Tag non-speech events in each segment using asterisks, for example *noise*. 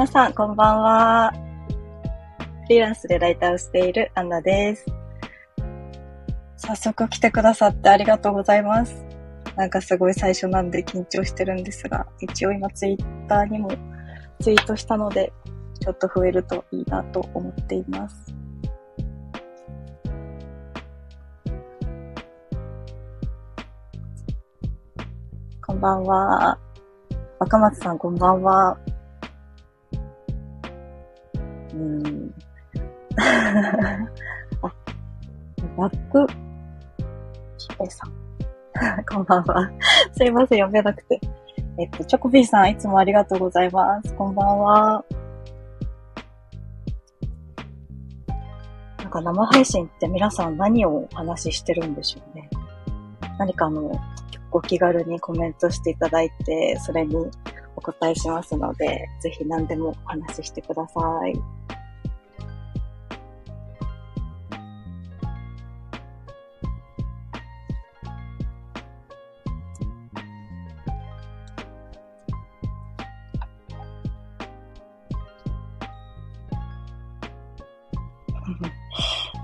皆さん、こんばんは。フリーランスでライターをしているアンナです。早速来てくださってありがとうございます。なんかすごい最初なんで緊張してるんですが、一応今ツイッターにもツイートしたので、ちょっと増えるといいなと思っています。こんばんは。若松さん、こんばんは。*laughs* あ、バック、ひべさん。*laughs* こんばんは。*laughs* すいません、読めなくて。えっと、チョコビーさん、いつもありがとうございます。こんばんは。なんか生配信って皆さん何をお話ししてるんでしょうね。何かあの、お気軽にコメントしていただいて、それにお答えしますので、ぜひ何でもお話ししてください。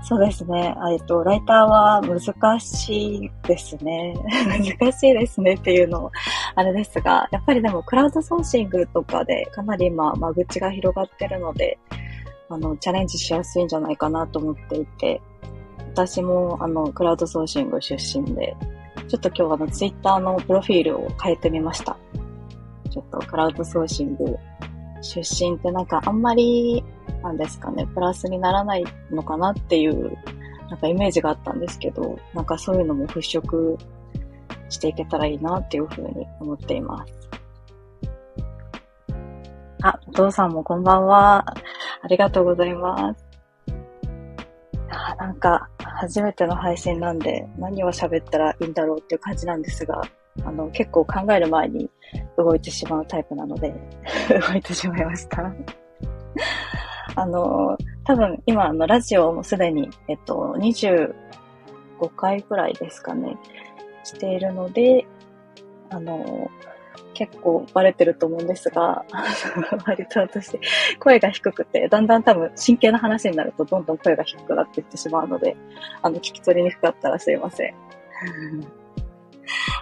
そうですね。えっと、ライターは難しいですね。*laughs* 難しいですねっていうのもあれですが、やっぱりでもクラウドソーシングとかでかなり今間口が広がってるので、あの、チャレンジしやすいんじゃないかなと思っていて、私もあの、クラウドソーシング出身で、ちょっと今日あの、ツイッターのプロフィールを変えてみました。ちょっとクラウドソーシング出身ってなんかあんまりなんですかね、プラスにならないのかなっていう、なんかイメージがあったんですけど、なんかそういうのも払拭していけたらいいなっていうふうに思っています。あ、お父さんもこんばんは。ありがとうございます。あなんか、初めての配信なんで、何を喋ったらいいんだろうっていう感じなんですが、あの、結構考える前に動いてしまうタイプなので *laughs* 動いてしまいましたあの、多分今、あの、ラジオもすでに、えっと、25回くらいですかね、しているので、あの、結構バレてると思うんですが、*laughs* 割と私、声が低くて、だんだん多分真剣な話になるとどんどん声が低くなっていってしまうので、あの、聞き取りにくかったらすいません。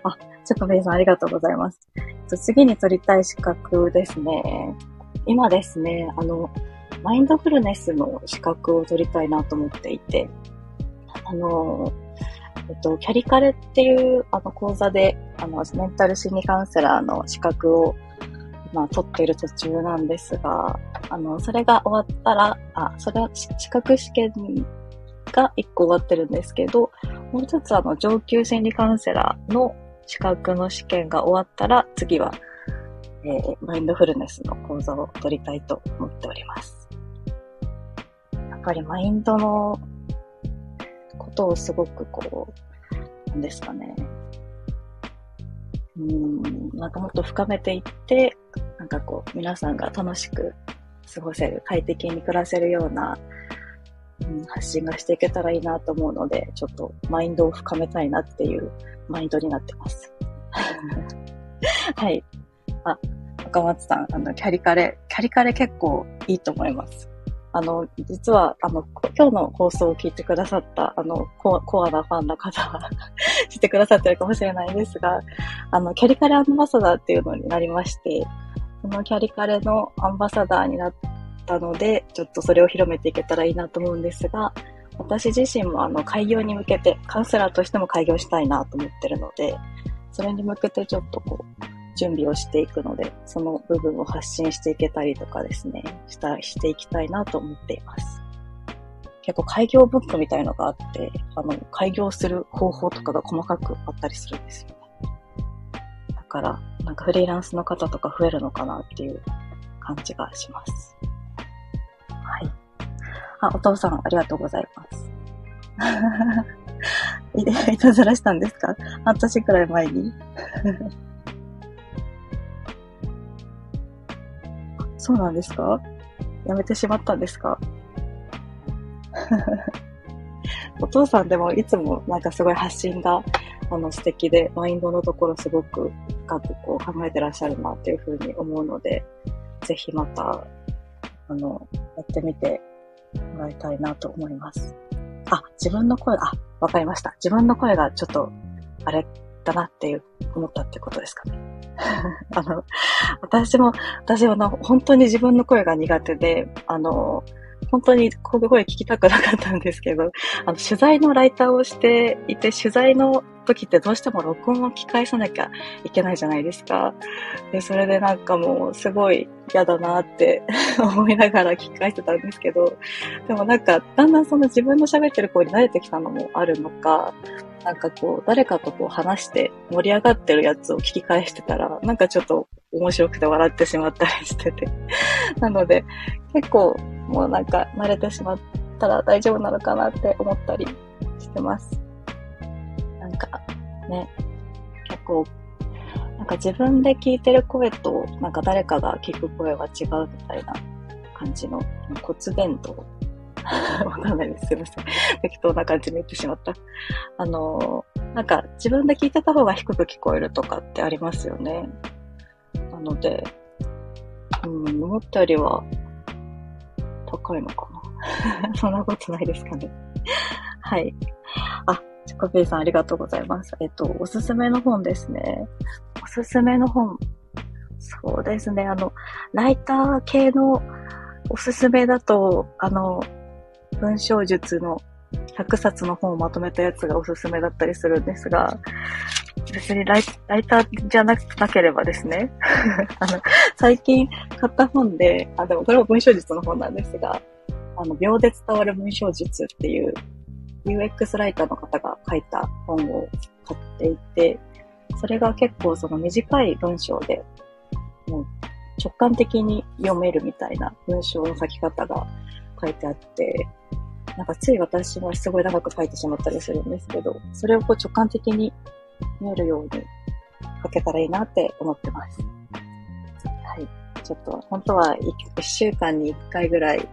あ、ちょっとメイさんありがとうございます。次に取りたい資格ですね。今ですね、あの、マインドフルネスの資格を取りたいなと思っていて、あの、えっと、キャリカレっていうあの講座で、あの、メンタル心理カウンセラーの資格を、まあ、取っている途中なんですが、あの、それが終わったら、あ、それは資格試験が1個終わってるんですけど、もう一つあの、上級心理カウンセラーの資格の試験が終わったら、次は、えー、マインドフルネスの講座を取りたいと思っております。ぱりマインドのことをすごくこう、なんですかね。うん、なんかもっと深めていって、なんかこう、皆さんが楽しく過ごせる、快適に暮らせるような、うん、発信がしていけたらいいなと思うので、ちょっとマインドを深めたいなっていうマインドになってます。*laughs* はい。あ、岡松さん、あの、キャリカレ、キャリカレ結構いいと思います。あの、実は、あの、今日の放送を聞いてくださった、あの、ココアなファンの方は *laughs* 知ってくださってるかもしれないですが、あの、キャリカレアンバサダーっていうのになりまして、そのキャリカレのアンバサダーになったので、ちょっとそれを広めていけたらいいなと思うんですが、私自身もあの、開業に向けて、カウンセラーとしても開業したいなと思ってるので、それに向けてちょっとこう、準備をしていくので、その部分を発信していけたりとかですね、した、していきたいなと思っています。結構開業ブックみたいのがあって、あの、開業する方法とかが細かくあったりするんですよね。だから、なんかフリーランスの方とか増えるのかなっていう感じがします。はい。あ、お父さんありがとうございます。*laughs* い、*laughs* いたずらしたんですか？半年くらい前に *laughs* そうなんですか？やめてしまったんですか？*laughs* お父さんでもいつもなんかすごい発信があの素敵で、マインドのところすごく深くこう考えてらっしゃるなっていうふうに思うので、ぜひまた、あの、やってみてもらいたいなと思います。あ、自分の声、あ、わかりました。自分の声がちょっと、あれ？だなっていう、思ったってことですかね。*laughs* あの、私も、私は本当に自分の声が苦手で、あの、本当にこう声聞きたくなかったんですけど、あの、取材のライターをしていて、取材の時ってどうしても録音を聞き返さなきゃいけないじゃないですか。で、それでなんかもうすごい嫌だなって *laughs* 思いながら聞き返してたんですけど、でもなんかだんだんその自分の喋ってる声に慣れてきたのもあるのか、なんかこう誰かとこう話して盛り上がってるやつを聞き返してたら、なんかちょっと面白くて笑ってしまったりしてて。*laughs* なので結構もうなんか慣れてしまったら大丈夫なのかなって思ったりしてます。なんかね、結構、なんか自分で聞いてる声と、なんか誰かが聞く声は違うみたいな感じの骨伝導 *laughs* わかんないです。すいません。適当な感じに言ってしまった。あの、なんか自分で聞いてた方が低く聞こえるとかってありますよね。なので、うん、思ったよりは高いのかな。*laughs* そんなことないですかね。はい。あ、チョコピーさんありがとうございます。えっと、おすすめの本ですね。おすすめの本。そうですね。あの、ライター系のおすすめだと、あの、文章術の100冊の本をまとめたやつがおすすめだったりするんですが、別にライライターじゃなくなければですね、*laughs* あの、最近買った本で、あ、でもこれも文章術の本なんですが、あの、秒で伝わる文章術っていう UX ライターの方が書いた本を買っていて、それが結構その短い文章で、もう直感的に読めるみたいな文章の書き方が書いてあって、なんかつい私はすごい長く書いてしまったりするんですけど、それをこう直感的に見えるように書けたらいいなって思ってます。はい。ちょっと本当は1週間に1回ぐらい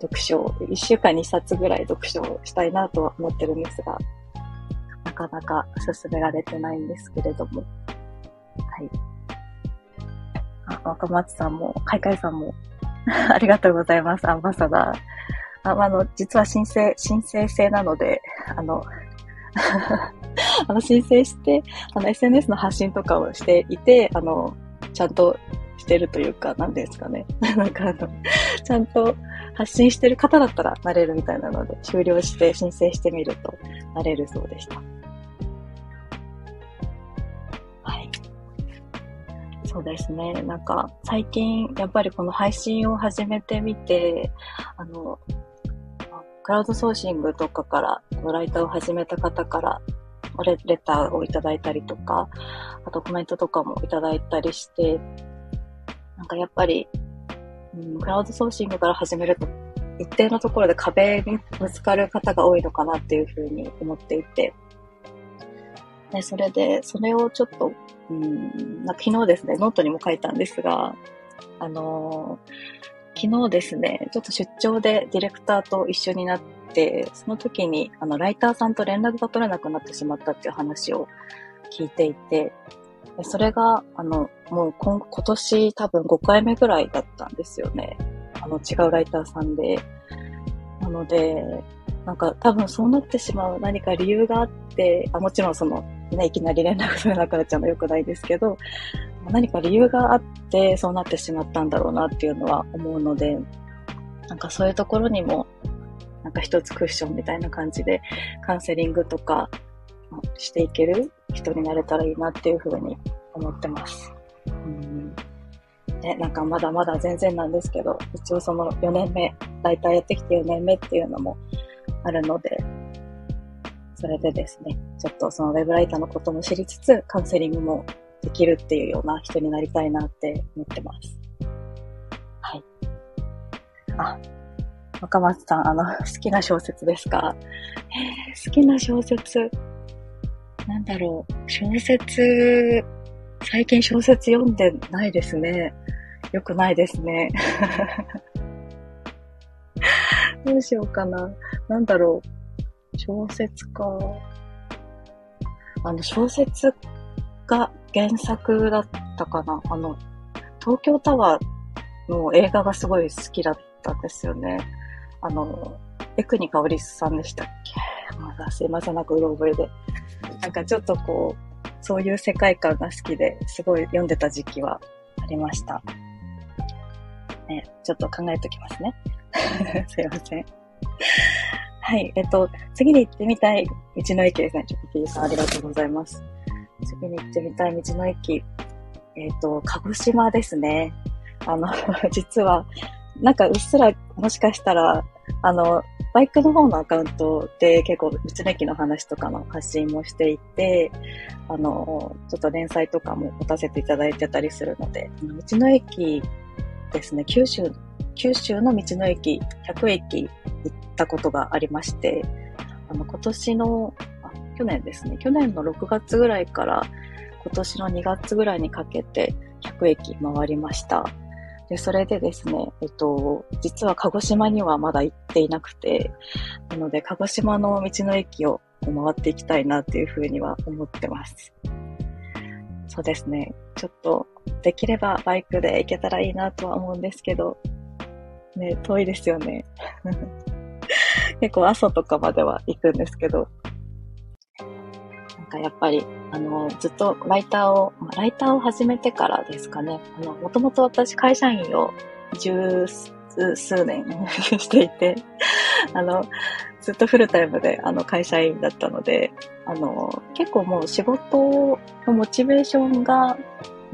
読書を、1週間に1冊ぐらい読書をしたいなとは思ってるんですが、なかなか進められてないんですけれども。はい。あ、若松さんも、かいかいさんも *laughs* ありがとうございます、アンバサダー。ああの、実は申請、申請制なので、あの、*laughs* あの、申請して、あの、SNS の発信とかをしていて、あの、ちゃんとしてるというか、なんですかね。*laughs* なんかあの、ちゃんと発信してる方だったらなれるみたいなので、終了して申請してみるとなれるそうでした。はい。そうですね。なんか、最近、やっぱりこの配信を始めてみて、あの、クラウドソーシングとかから、ライターを始めた方からレ、レターをいただいたりとか、あとコメントとかもいただいたりして、なんかやっぱりうん、クラウドソーシングから始めると、一定のところで壁にぶつかる方が多いのかなっていうふうに思っていて、で、それで、それをちょっと、うん、な昨日ですね、ノートにも書いたんですが、あのー、昨日ですね、ちょっと出張でディレクターと一緒になって、その時に、あの、ライターさんと連絡が取れなくなってしまったっていう話を聞いていて、それが、あの、もう今今年多分5回目ぐらいだったんですよね。あの、違うライターさんで。なので、なんか多分そうなってしまう何か理由があって、あもちろんその、ね、いきなり連絡取れなくなっちゃうのは良くないですけど、何か理由があってそうなってしまったんだろうなっていうのは思うので、なんかそういうところにも、なんか一つクッションみたいな感じでカウンセリングとかしていける人になれたらいいなっていうふうに思ってます。うんね、なんかまだまだ全然なんですけど、一応その4年目、大体やってきて4年目っていうのもあるので、それでですね、ちょっとそのウェブライターのことも知りつつ、カウンセリングもできるっていうような人になりたいなって思ってます。はい。あ、若松さん、あの、*laughs* 好きな小説ですか？えー、好きな小説。なんだろう、小説、最近小説読んでないですね。よくないですね。*laughs* どうしようかな。なんだろう。小説か。あの、小説が原作だったかな？あの、東京タワーの映画がすごい好きだったんですよね。あの、エクニカオリスさんでしたっけ？まだすいません、なんかうろ覚えで。なんかちょっとこう、そういう世界観が好きですごい読んでた時期はありました。ね、ちょっと考えときますね。*laughs* すいません。はい。えっと、次に行ってみたい道の駅ですね。ちょっと P さんありがとうございます。次に行ってみたい道の駅。えっと、鹿児島ですね。あの、*laughs* 実は、なんかうっすら、もしかしたら、あの、バイクの方のアカウントで結構道の駅の話とかの発信もしていて、あの、ちょっと連載とかも持たせていただいてたりするので、道の駅ですね、九州、九州の道の駅、100駅行ったことがありまして、あの、今年の、去年ですね、去年の6月ぐらいから今年の2月ぐらいにかけて100駅回りました。で、それでですね、えっと、実は鹿児島にはまだ行っていなくて、なので、鹿児島の道の駅を回っていきたいなっていうふうには思ってます。そうですね。ちょっと、できればバイクで行けたらいいなとは思うんですけど、ね、遠いですよね。*laughs* 結構阿蘇とかまでは行くんですけど、かやっぱり、あの、ずっとライターを、ライターを始めてからですかね、あの、もともと私会社員を十数年 *laughs* していて、あの、ずっとフルタイムであの会社員だったので、あの、結構もう仕事のモチベーションが、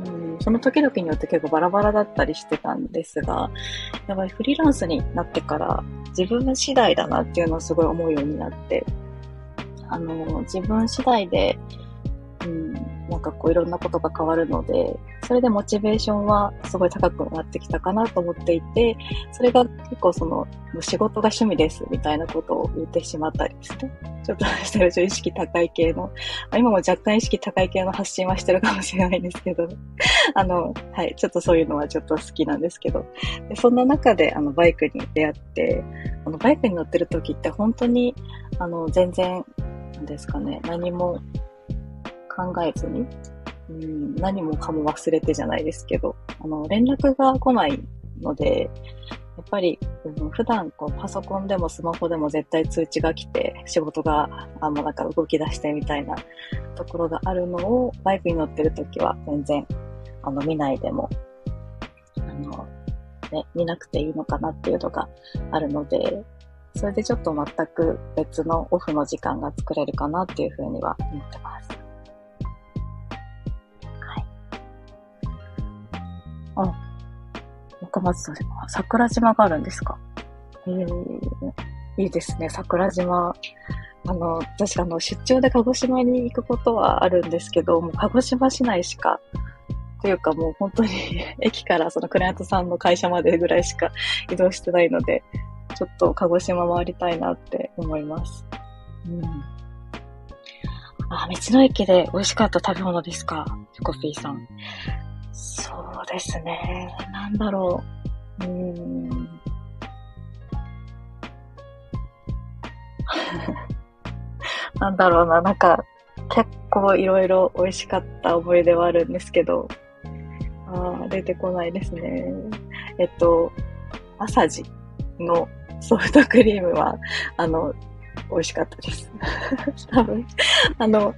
うん、その時々によって結構バラバラだったりしてたんですが、やっぱりフリーランスになってから自分次第だなっていうのをすごい思うようになって、あの、自分次第で、なんかこういろんなことが変わるので、それでモチベーションはすごい高くなってきたかなと思っていて、それが結構その、仕事が趣味ですみたいなことを言ってしまったりですね。ちょっとしたら意識高い系の、今も若干意識高い系の発信はしてるかもしれないんですけど、*laughs* あの、はい、ちょっとそういうのはちょっと好きなんですけど、でそんな中であのバイクに出会って、あのバイクに乗ってる時って本当に、あの、全然、ですかね、何も考えずに、うん、何もかも忘れてじゃないですけど、あの、連絡が来ないので、やっぱり、うん、普段こうパソコンでもスマホでも絶対通知が来て、仕事があんまなんか動き出してみたいなところがあるのを、バイクに乗ってる時は全然、あの、見ないでも、あの、ね、見なくていいのかなっていうのがあるので、それでちょっと全く別のオフの時間が作れるかなっていうふうには思ってます。若松さん、桜島があるんですか？ええいいですね、桜島。あの、確かあの、出張で鹿児島に行くことはあるんですけど、もう鹿児島市内しか、というかもう本当に *laughs* 駅からそのクライアントさんの会社までぐらいしか移動してないので、ちょっと鹿児島回りたいなって思います。うん。あ、道の駅で美味しかった食べ物ですか？チョコピーさん。そうですね。なんだろう。うーん。*laughs* なんだろうな。なんか、結構いろいろ美味しかった思い出はあるんですけど、ああ、出てこないですね。えっと、朝地のソフトクリームは、あの、美味しかったです。*laughs* 多分、あの、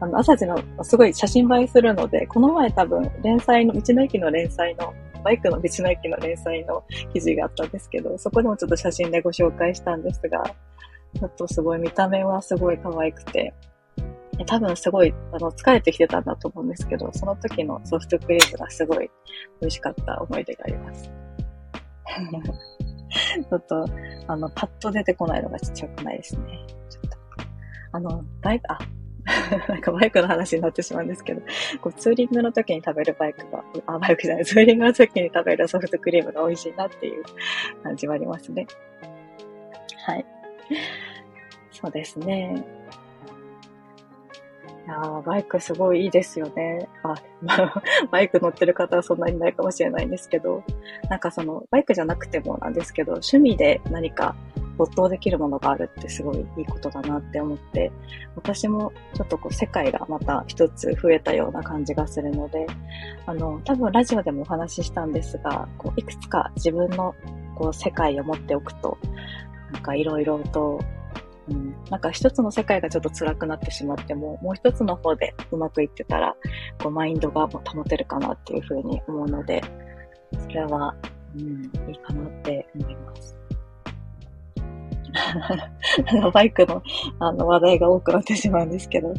あの、朝地のすごい写真映えするので、この前多分連載の、道の駅の連載の、バイクの道の駅の連載の記事があったんですけど、そこでもちょっと写真でご紹介したんですが、ちょっとすごい見た目はすごい可愛くて、多分すごい、あの、疲れてきてたんだと思うんですけど、その時のソフトクリームがすごい美味しかった思い出があります。*laughs* ちょっと、あの、パッと出てこないのがちっちゃくないですね。ちょっと。あの、バイク、あ、*laughs* なんかバイクの話になってしまうんですけど、こうツーリングの時に食べるバイクが、あ、バイクじゃない、ツーリングの時に食べるソフトクリームが美味しいなっていう感じはありますね。はい。そうですね。いやバイクすごいいいですよね。あ、まあ、バイク乗ってる方はそんなにないかもしれないんですけど、なんかその、バイクじゃなくてもなんですけど、趣味で何か没頭できるものがあるってすごいいいことだなって思って、私もちょっとこう世界がまた一つ増えたような感じがするので、あの、多分ラジオでもお話ししたんですが、こういくつか自分のこう世界を持っておくと、なんかいろいろとうん、なんか一つの世界がちょっと辛くなってしまっても、もう一つの方でうまくいってたら、こうマインドが保てるかなっていうふうに思うので、それは、うん、いいかなって思います。*laughs* バイクのあの話題が多くなってしまうんですけど、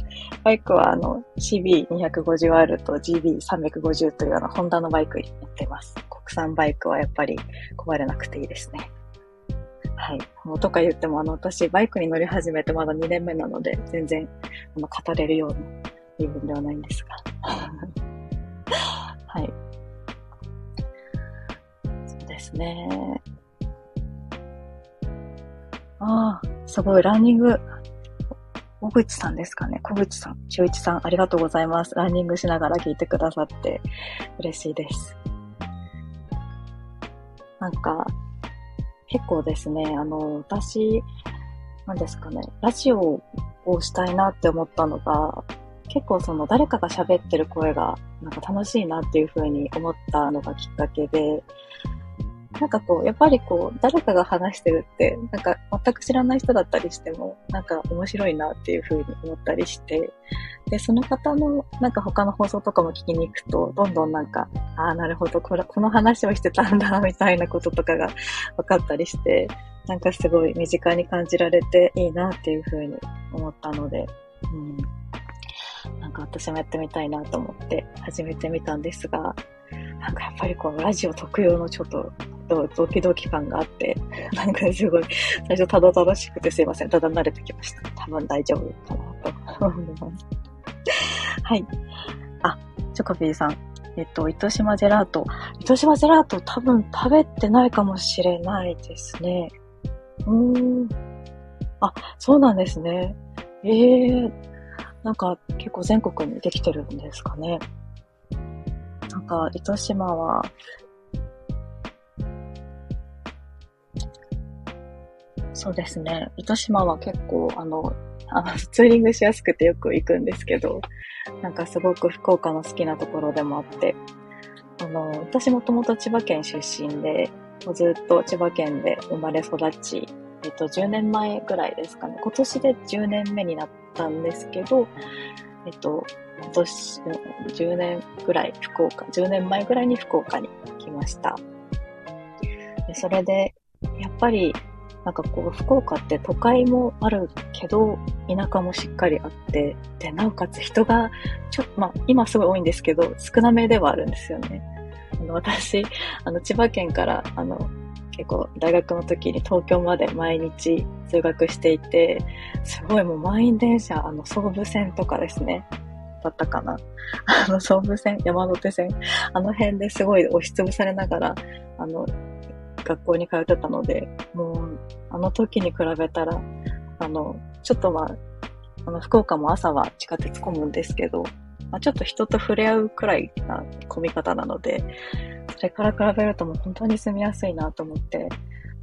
バイクはあの CB250R と GB350 というあのホンダのバイクに乗ってます。国産バイクはやっぱり壊れなくていいですね。はい。もうとか言っても、あの、私、バイクに乗り始めてまだ2年目なので、全然、あの、語れるような部分ではないんですが。*laughs* はい。そうですね。ああ、すごい、ランニング。小口さんですかね。小口さん、中一さん、ありがとうございます。ランニングしながら聞いてくださって嬉しいです。なんか、結構ですね、あの、私、なんですかね、ラジオをしたいなって思ったのが、結構その誰かが喋ってる声がなんか楽しいなっていう風に思ったのがきっかけで、なんかこう、やっぱりこう、誰かが話してるって、なんか全く知らない人だったりしても、なんか面白いなっていう風に思ったりして、で、その方の、なんか他の放送とかも聞きに行くと、どんどんなんか、ああ、なるほど、これ、この話をしてたんだ、*laughs* みたいなこととかが分かったりして、なんかすごい身近に感じられていいなっていう風に思ったので、うん。なんか私もやってみたいなと思って始めてみたんですが、なんかやっぱりこのラジオ特有のちょっとドキドキ感があって、*laughs* なんかすごい、最初たどたどしくてすいません。ただ慣れてきました。多分大丈夫かなと思います。*laughs* はい。あ、チョコピーさん。えっと、糸島ジェラート。糸島ジェラート多分食べてないかもしれないですね。うーん。あ、そうなんですね。ええー、なんか結構全国にできてるんですかね。か、糸島はそうですね。糸島は結構、あの、あの、ツーリングしやすくてよく行くんですけど、なんかすごく福岡の好きなところでもあって、あの、私もともと千葉県出身で、もうずっと千葉県で生まれ育ち、えっと、10年前ぐらいですかね。今年で10年目になったんですけど、えっと、今年、10年ぐらい福岡、10年前ぐらいに福岡に来ました。でそれで、やっぱりなんかこう、福岡って都会もあるけど、田舎もしっかりあって、で、なおかつ人が、ちょっと、まあ、今すごい多いんですけど、少なめではあるんですよね。あの、私、あの、千葉県から、あの、結構大学の時に東京まで毎日通学していて、すごいもう満員電車、あの、総武線とかですね。だったかな。*laughs* あの、総武線、山手線、あの辺ですごい押しつぶされながら、あの、学校に通ってたので、もう、あの時に比べたら、あの、ちょっとまあ、あの、福岡も朝は地下鉄混むんですけど、まあ、ちょっと人と触れ合うくらいな混み方なので、それから比べるともう本当に住みやすいなと思って、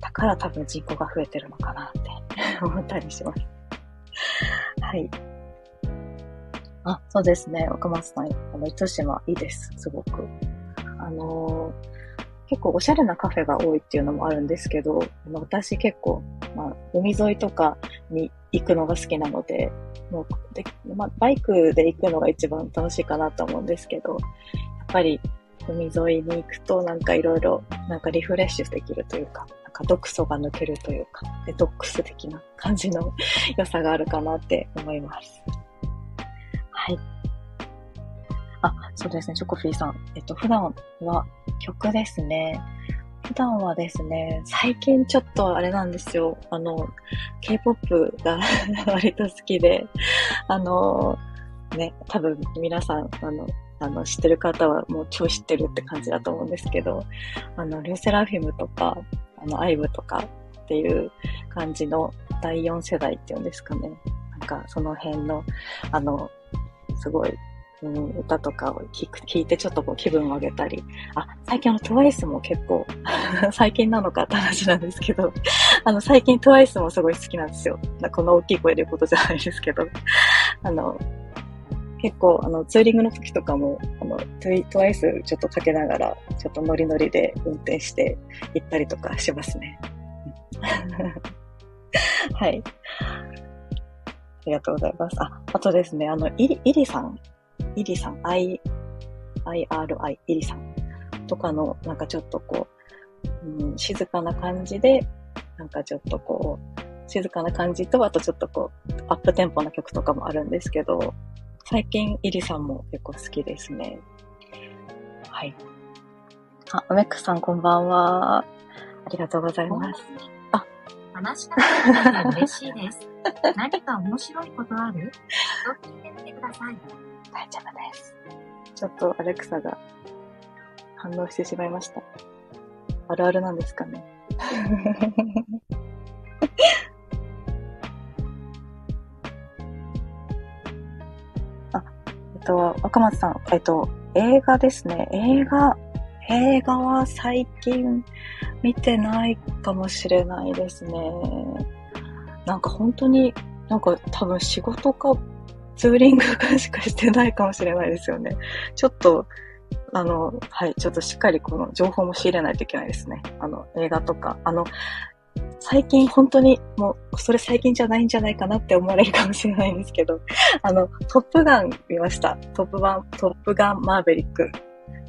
だから多分人口が増えてるのかなって *laughs* 思ったりします。はい。あ、そうですね。若松さん、あの、糸島いいです。すごく。あのー結構おしゃれなカフェが多いっていうのもあるんですけど、私結構、まあ、海沿いとかに行くのが好きなので、もうで、まあ、バイクで行くのが一番楽しいかなと思うんですけど、やっぱり海沿いに行くとなんかいろいろなんかリフレッシュできるというか、なんか毒素が抜けるというか、デトックス的な感じの良さがあるかなって思います。はい。あ、そうですね、チョコフィーさん。えっと、普段は曲ですね。普段はですね、最近ちょっとあれなんですよ。あの、K-POP が *laughs* 割と好きで、あの、ね、多分皆さん、あの、あの、知ってる方はもう超知ってるって感じだと思うんですけど、あの、リューセラフィムとか、あの、アイブとかっていう感じの第4世代っていうんですかね。なんか、その辺の、あの、すごいうん、歌とかを聞く聞いてちょっとこう気分を上げたり、あ、最近あの TWICE も結構 *laughs* 最近なのかって話なんですけど、*laughs* あの最近 TWICE もすごい好きなんですよ。この大きい声で言うことじゃないですけど、*laughs* あの、結構あのツーリングの時とかも、あの TWICE ちょっとかけながら、ちょっとノリノリで運転して行ったりとかしますね。はい。ありがとうございます。あ、あとですね、あの、イリ、イリさんイリさん、I、IRI、イリさんとかの、なんかちょっとこう、うん、静かな感じで、なんかちょっとこう、静かな感じと、あとちょっとこう、アップテンポな曲とかもあるんですけど、最近、イリさんも結構好きですね。はい。あ、梅クさんこんばんは。ありがとうございます。あ、話し方が嬉しいです。*laughs* 何か面白いことある？と聞いてみてください。大丈夫です。ちょっとアレクサが反応してしまいました。あるあるなんですかね。*laughs* あ、えっと、若松さん、えっと、映画ですね。映画、映画は最近見てないかもしれないですね。なんか本当に、なんか多分仕事かツーリングしかしてないかもしれないですよね。ちょっと、あの、はい、ちょっとしっかりこの情報も仕入れないといけないですね。あの、映画とか。あの、最近本当にもう、それ最近じゃないんじゃないかなって思われるかもしれないんですけど、あの、トップガン見ました。トップガン、トップガンマーベリック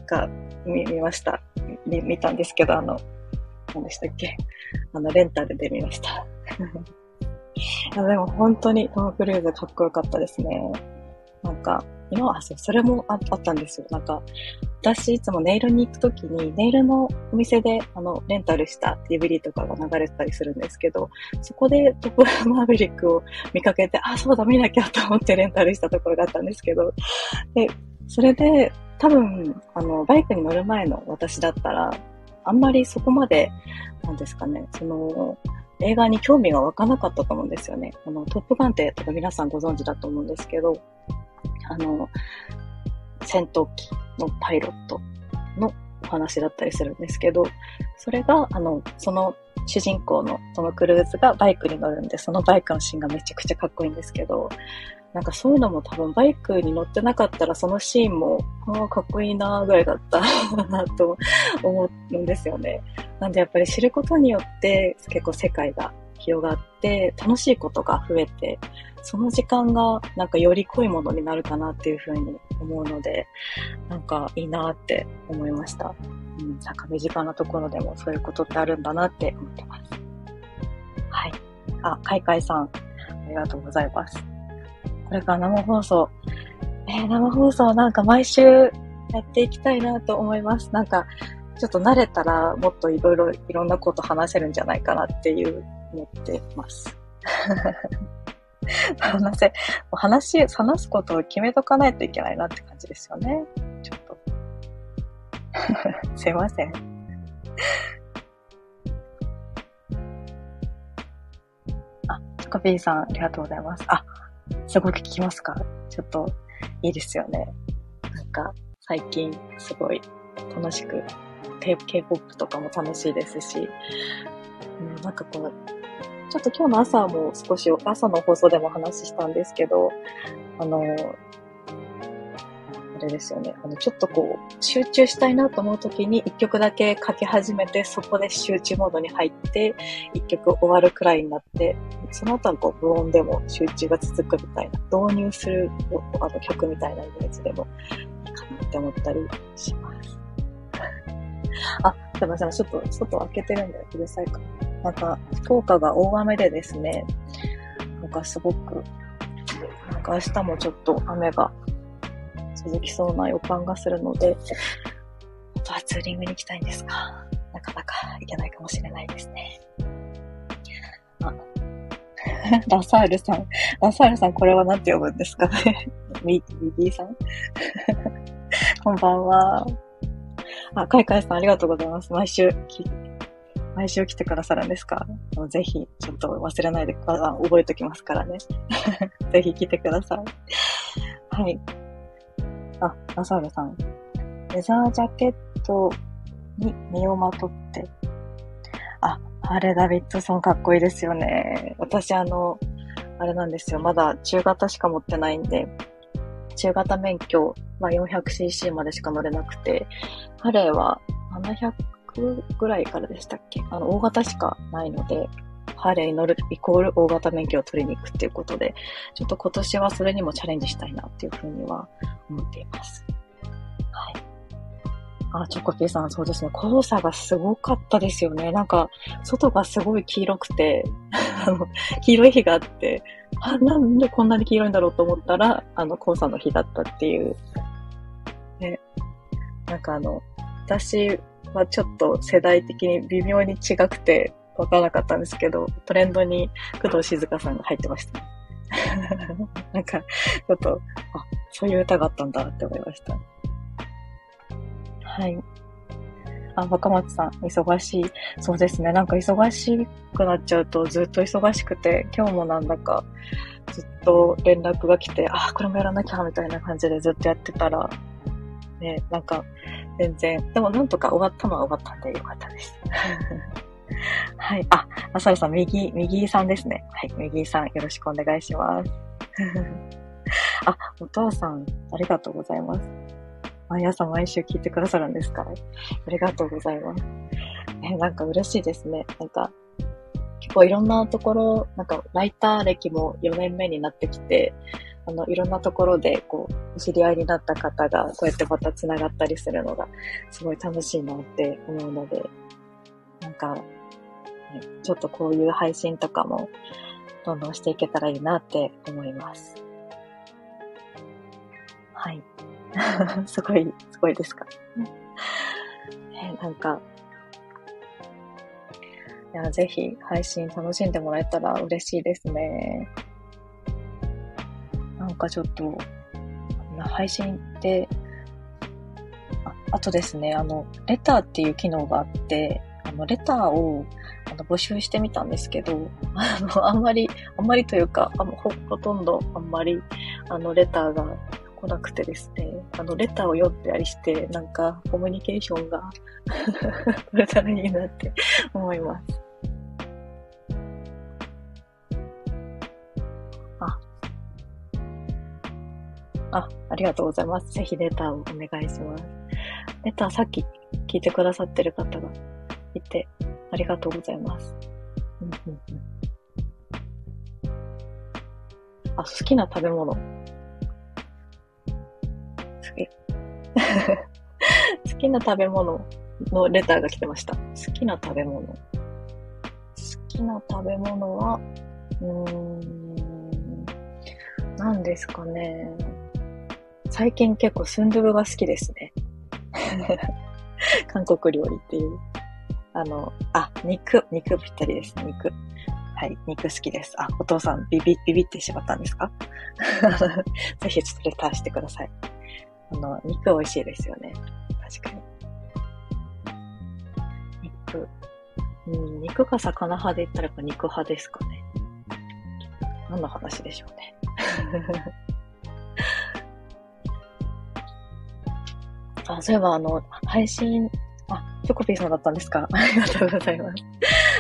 が見見ました。見見たんですけど、あの、何でしたっけ？あの、レンタルで見ました。*laughs* いやでも本当にトム・クルーズかっこよかったですね。なんか、今は、そう、それもあったんですよ。なんか、私いつもネイルに行くときに、ネイルのお店で、あの、レンタルした DVD とかが流れてたりするんですけど、そこでトップマーヴェリックを見かけて、あ、そうだ、見なきゃと思ってレンタルしたところがあったんですけど、で、それで、多分、あの、バイクに乗る前の私だったら、あんまりそこまで、なんですかね、その、映画に興味が湧かなかったと思うんですよね。あの、トップガンって多分皆さんご存知だと思うんですけど、あの、戦闘機のパイロットのお話だったりするんですけど、それが、あの、その主人公のトム・クルーズがバイクに乗るんで、そのバイクのシーンがめちゃくちゃかっこいいんですけど、なんかそういうのも多分バイクに乗ってなかったらそのシーンも、ああ、かっこいいなぐらいだった *laughs* なと思うんですよね。なんでやっぱり知ることによって結構世界が広がって楽しいことが増えて、その時間がなんかより濃いものになるかなっていうふうに思うので、なんかいいなって思いました。うん、なんか身近なところでもそういうことってあるんだなって思ってます。はい。あ、かいかいさん、ありがとうございます。これから生放送。えー、生放送なんか毎週やっていきたいなと思います。なんか、ちょっと慣れたらもっといろいろいろんなこと話せるんじゃないかなっていう思ってます。*laughs* 話せ、話、話すことを決めとかないといけないなって感じですよね。ちょっと。*laughs* すいません。あ、チコピーさん、ありがとうございます。あ、すごく聞きますか？ちょっといいですよね。なんか最近すごい楽しく K-POP とかも楽しいですし、うん、なんかこう、ちょっと今日の朝も少し朝の放送でも話したんですけど、あの、あれですよね。あの、ちょっとこう、集中したいなと思う時に一曲だけ書き始めて、そこで集中モードに入って、一曲終わるくらいになって、その後はこう、無音でも集中が続くみたいな、導入するあの曲みたいなイメージでもいいかなって思ったりします。*laughs* あ、すいません。ちょっと外開けてるんでうるさいかな。なんか、福岡が大雨でですね、なんかすごく、なんか明日もちょっと雨が続きそうな予感がするので、本当はツーリングに行きたいんですが、なかなか行けないかもしれないですね。あ、*laughs* ラサールさん。ラサールさん、これは何て呼ぶんですかね？*laughs* ミ、ミディさん？*laughs* こんばんは。あ、カイカイさんありがとうございます。毎週、毎週来てくださるんですか？ぜひ、ちょっと忘れないで、あ覚えておきますからね。ぜひ来てください。はい。あ、ラサールさん。レザージャケットに身をまとって。あ、ハーレ・ダビッドソンかっこいいですよね。私あの、あれなんですよ。まだ中型しか持ってないんで、中型免許は 400cc までしか乗れなくて、ハレーは700ぐらいからでしたっけ？あの、大型しかないので、ハーレーに乗るイコール大型免許を取りに行くっていうことで、ちょっと今年はそれにもチャレンジしたいなっていうふうには思っています。はい。あ、チョコピーさん、そうですね。黄砂がすごかったですよね。なんか、外がすごい黄色くて、*laughs* あの、黄色い日があって、あ、なんでこんなに黄色いんだろうと思ったら、あの、黄砂の日だったっていう。ね。なんかあの、私はちょっと世代的に微妙に違くて、わからなかったんですけど、トレンドに工藤静香さんが入ってました。*laughs* なんか、ちょっと、あ、そういう歌があったんだって思いました。はい。あ、若松さん、忙しい。そうですね。なんか忙しくなっちゃうとずっと忙しくて、今日もなんだかずっと連絡が来て、あ、これもやらなきゃみたいな感じでずっとやってたら、ね、なんか全然、でもなんとか終わったのは終わったんでよかったです。はい。あ、あさるさん、右、右さんですね。はい。右さん、よろしくお願いします。*laughs* あ、お父さん、ありがとうございます。毎朝毎週聞いてくださるんですか？ありがとうございます。え、なんか嬉しいですね。なんか、結構いろんなところ、なんか、ライター歴も4年目になってきて、あの、いろんなところで、こう、お知り合いになった方が、こうやってまた繋がったりするのが、すごい楽しいなって思うので、なんか、ちょっとこういう配信とかも、どんどんしていけたらいいなって思います。はい。*laughs* すごい、すごいですか。えなんか、いや、ぜひ配信楽しんでもらえたら嬉しいですね。なんかちょっと、配信って、ああとですね、あの、レターっていう機能があって、あの、レターをあの募集してみたんですけど、あの、あんまり、あんまりというか、あほほとんどあんまり、あの、レターが来なくてですね、あの、レターを読んだりして、なんか、コミュニケーションが取れたらいいなって思います。あ。あ、ありがとうございます。ぜひレターをお願いします。レターさっき聞いてくださってる方がいて、りがとうございます。うんうんうん、あ、好きな食べ物。好き *laughs* 好きな食べ物のレターが来てました。好きな食べ物。好きな食べ物は、うーん、何ですかね。最近結構スンドゥブが好きですね。*laughs* 韓国料理っていう。あの、あ、肉、肉ぴったりです、肉。はい、肉好きです。あ、お父さん、ビビ、ビビってしまったんですか？*laughs* ぜひちょっとレターしてください。あの、肉美味しいですよね。確かに。肉。うん、肉か魚派で言ったらやっぱ肉派ですかね。何の話でしょうね。*laughs* あ、そういえばあの、配信、あ、チョコピーさんだったんですか？*laughs* ありがとうございます。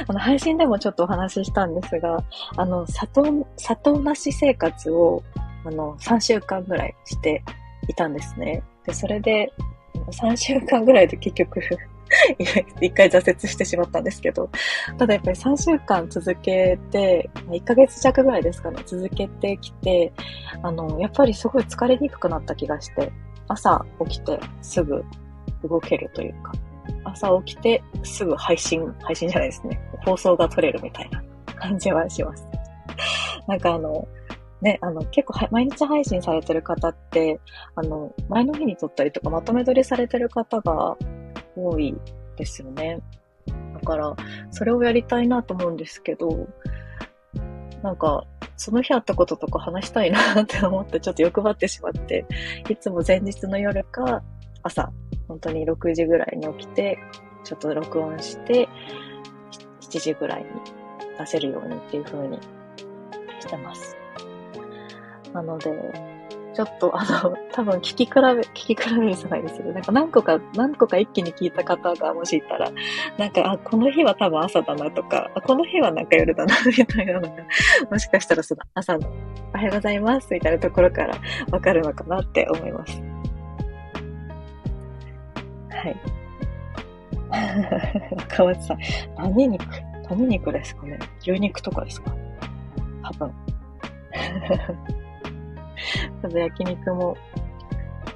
あの、配信でもちょっとお話ししたんですが、あの、砂糖、砂糖なし生活を、あの、3週間ぐらいしていたんですね。で、それで、3週間ぐらいで結局 *laughs* 一回挫折してしまったんですけど、ただやっぱり3週間続けて、1ヶ月弱ぐらいですかね、続けてきて、あの、やっぱりすごい疲れにくくなった気がして、朝起きてすぐ動けるというか、朝起きてすぐ配信、配信じゃないですね。放送が撮れるみたいな感じはします。*laughs* なんかあの、ね、あの、結構毎日配信されてる方って、あの、前の日に撮ったりとかまとめ撮りされてる方が多いですよね。だから、それをやりたいなと思うんですけど、なんか、その日あったこととか話したいなって思ってちょっと欲張ってしまって、いつも前日の夜か朝、本当に6時ぐらいに起きて、ちょっと録音して、7時ぐらいに出せるようにっていう風にしてます。なので、ちょっと、あの、多分聞き比べ、聞き比べるじゃないですけど、なんか何個か、何個か一気に聞いた方がもしいたら、なんか、あ、この日は多分朝だなとか、あこの日はなんか夜だな、みたいなのが、もしかしたらその朝の、おはようございます、みたいなところからわかるのかなって思います。はい。*laughs* 若松さん、何肉何肉ですかね？牛肉とかですか？多分。*laughs* ただ焼肉も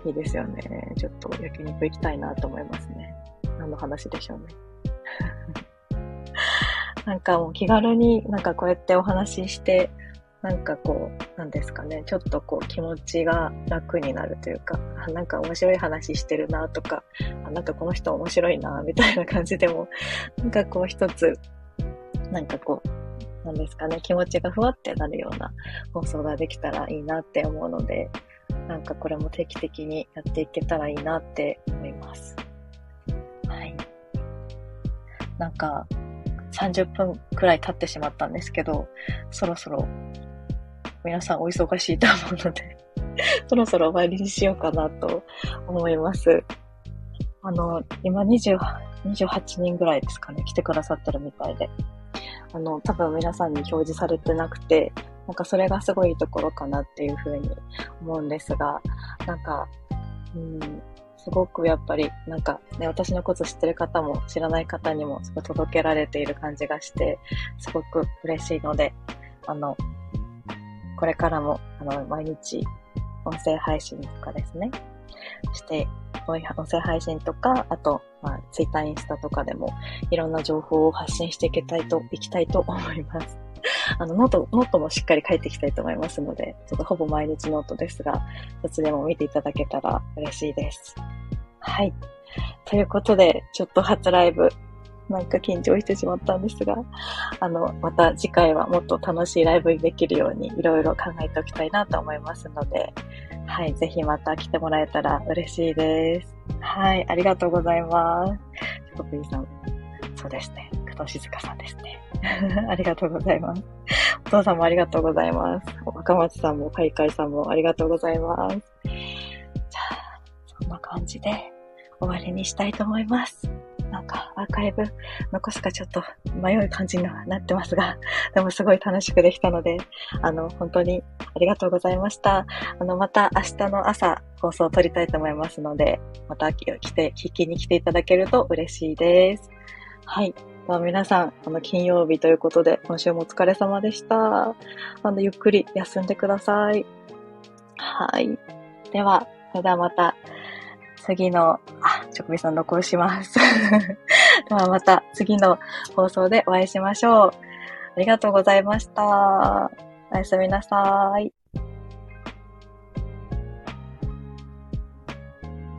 いいですよね。ちょっと焼肉行きたいなと思いますね。何の話でしょうね。*laughs* なんかもう気軽になんかこうやってお話しして、なんかこう、なんですかね、ちょっとこう気持ちが楽になるというか、あなんか面白い話してるなとか、あなんかこの人面白いなみたいな感じでも、*laughs* なんかこう一つ、なんかこう、なんですかね、気持ちがふわってなるような放送ができたらいいなって思うので、なんかこれも定期的にやっていけたらいいなって思います。はい。なんか、30分くらい経ってしまったんですけど、そろそろ皆さんお忙しいと思うので *laughs* そろそろ終わりにしようかなと思います。あの、今20 28人ぐらいですかね、来てくださってるみたいで。あの、多分皆さんに表示されてなくて、なんかそれがすごいところかなっていうふうに思うんですが、なんか、うん、すごくやっぱり、なんかね、私のこと知ってる方も知らない方にもすごい届けられている感じがして、すごく嬉しいので、あの、これからも、あの、毎日、音声配信とかですね、して、音声配信とか、あと、まあ、ツイッター、インスタとかでも、いろんな情報を発信していきたいと、いきたいと思います。*laughs* あの、 note、note もしっかり書いていきたいと思いますので、ちょっとほぼ毎日ノートですが、そっちでも見ていただけたら嬉しいです。はい。ということで、ちょっと初ライブ、なんか緊張してしまったんですが、あの、また次回はもっと楽しいライブにできるようにいろいろ考えておきたいなと思いますので、はい、ぜひまた来てもらえたら嬉しいです。はい、ありがとうございます。チョコピーさん、そうですね。工藤静香さんですね。*laughs* ありがとうございます。お父さんもありがとうございます。若松さんも、カイカイさんもありがとうございます。じゃあ、そんな感じで終わりにしたいと思います。なんかアーカイブ残すかちょっと迷う感じにはなってますが、*laughs* でもすごい楽しくできたので、あの、本当にありがとうございました。あの、また明日の朝放送を撮りたいと思いますので、また来て、聞きに来ていただけると嬉しいです。はい。では皆さん、あの、金曜日ということで、今週もお疲れ様でした。あの、ゆっくり休んでください。はい。では、それではまた、次の、あ、チョコビさん残します。*laughs* ではまた次の放送でお会いしましょう。ありがとうございました。おやすみなさい。